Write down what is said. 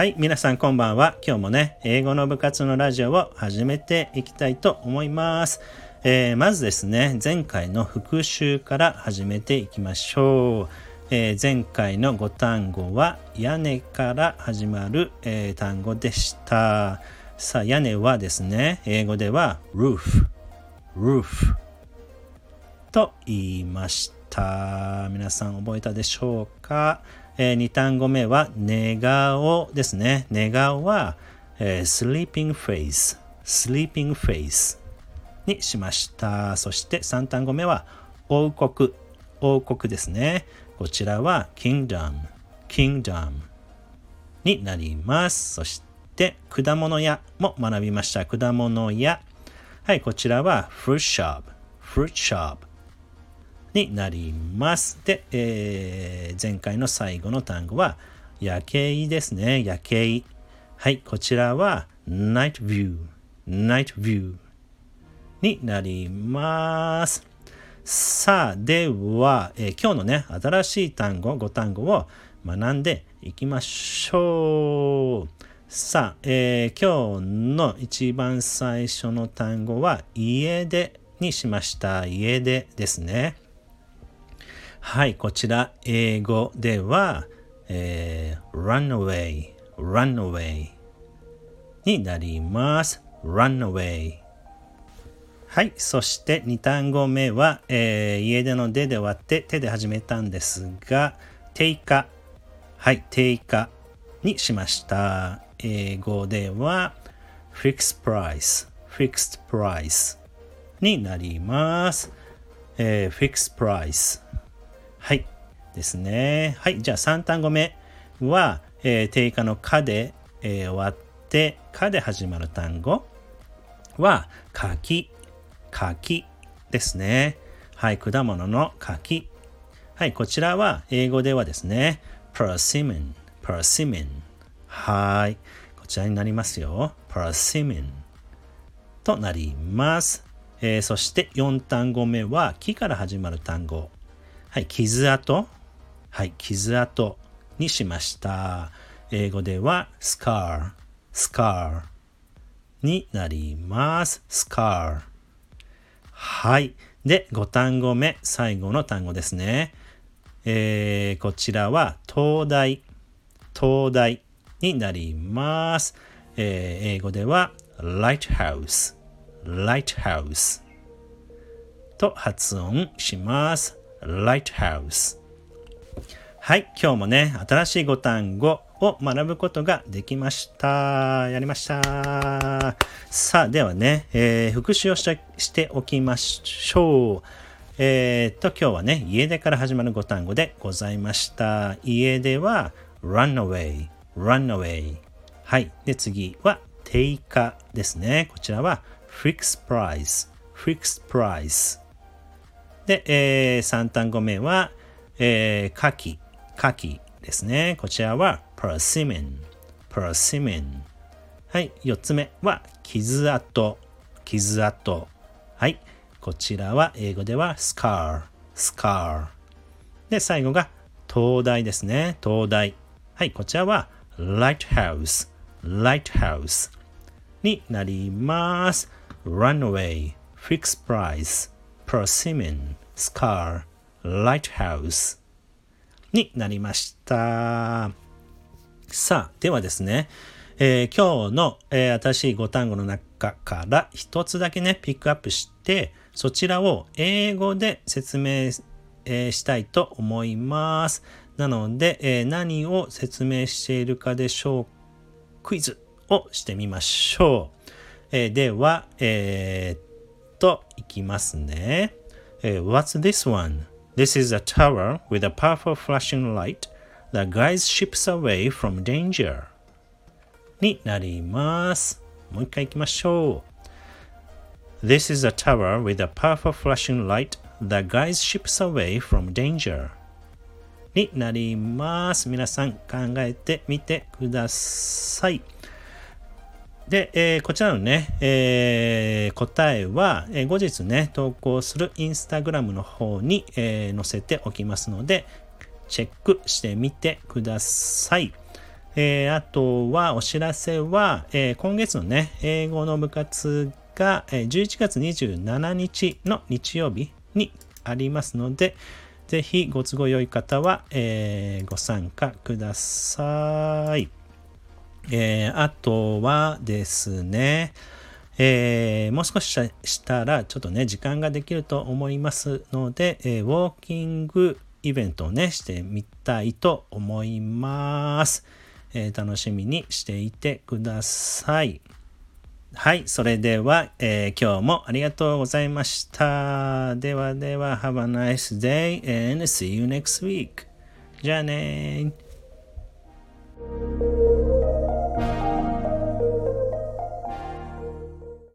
はい、皆さんこんばんは。今日もね、英語の部活のラジオを始めていきたいと思います。えー、まずですね、前回の復習から始めていきましょう。えー、前回の5単語は屋根から始まる、えー、単語でした。さあ、屋根はですね、英語では roof, roof と言いました。た？皆さん覚えたでしょうか？えー、2単語目は寝顔ですね。寝顔は、えー、sleeping face, sleeping face にしました。そして3単語目は王国、王国ですね。こちらは kingdom, kingdom になります。そして果物屋も学びました。果物屋。はい、こちらは fruit shop, fruit shop になります。で、えー、前回の最後の単語は夜景ですね。夜景。はい、こちらは night view, night view になります。さあ、では、えー、今日のね、新しい単語、5単語を学んでいきましょう。さあ、えー、今日の一番最初の単語は家出にしました。家出ですね。はい、こちら英語では、えー、runaway, runaway になります。runaway はい。そして2単語目は、えー、家出の出で割って手で始めたんですが、定価。はい。定価にしました。英語では、fixed price, fixed price になります。えー、fixed price はい。ですね。はい。じゃあ3単語目は、えー、定価のかで、えー、終わって、かで始まる単語は、柿、柿ですね。はい。果物の柿。はい。こちらは、英語ではですね、persimmon, persimmon。はい。こちらになりますよ。persimmon となります。えー、そして4単語目は、木から始まる単語。はい、傷跡。はい、傷跡にしました。英語では scar, scar になります。scar。はい。で、5単語目、最後の単語ですね。えー、こちらは東大、東大になります。えー、英語では lighthouse, lighthouse と発音します。Lighthouse はい、今日もね、新しい5単語を学ぶことができました。やりました。さあ、ではね、えー、復習をしておきましょう。えー、っと、今日はね、家出から始まる5単語でございました。家出は runaway, runaway。はい。で、次は定価ですね。こちらは、fix price, fix price。で、えー、3単語目は、えー、カキ、カキですね。こちらは、プロシメン、プロシミン。はい、4つ目は、傷跡、傷跡。はい、こちらは、英語では、スカー、スカー。で、最後が、灯台ですね。灯台。はい、こちらは、ライトハウス、ライトハウスになります。runaway, fix price. Persimmon, scar, lighthouse になりました。さあ、ではですね、えー、今日の、えー、新しい5単語の中から一つだけね、ピックアップして、そちらを英語で説明、えー、したいと思います。なので、え何を説明しているかでしょうクイズをしてみましょう。えでは、えっ、きますね。Uh, what's this one? This is a tower with a powerful flashing light that guides ships away from danger. になります。もう一回行きましょう。This is a tower with a powerful flashing light that guides ships away from danger. になります。皆さん考えてみてください。 で、えー、こちらのね、えー、答えは、えー、後日ね、投稿するインスタグラムの方に、え載せておきますので、チェックしてみてください。え、あとはお知らせは、え、今月のね、英語の部活が、え、11月27日の日曜日にありますので、ぜひご都合良い方は、えー、ご参加ください。えー、あとはですね、えー、もう少ししたらちょっとね、時間ができると思いますので、えー、ウォーキングイベントをね、してみたいと思います。え、楽しみにしていてください。はい、それでは、え、今日もありがとうございました。ではでは、Have a nice day and see you next week. じゃあねー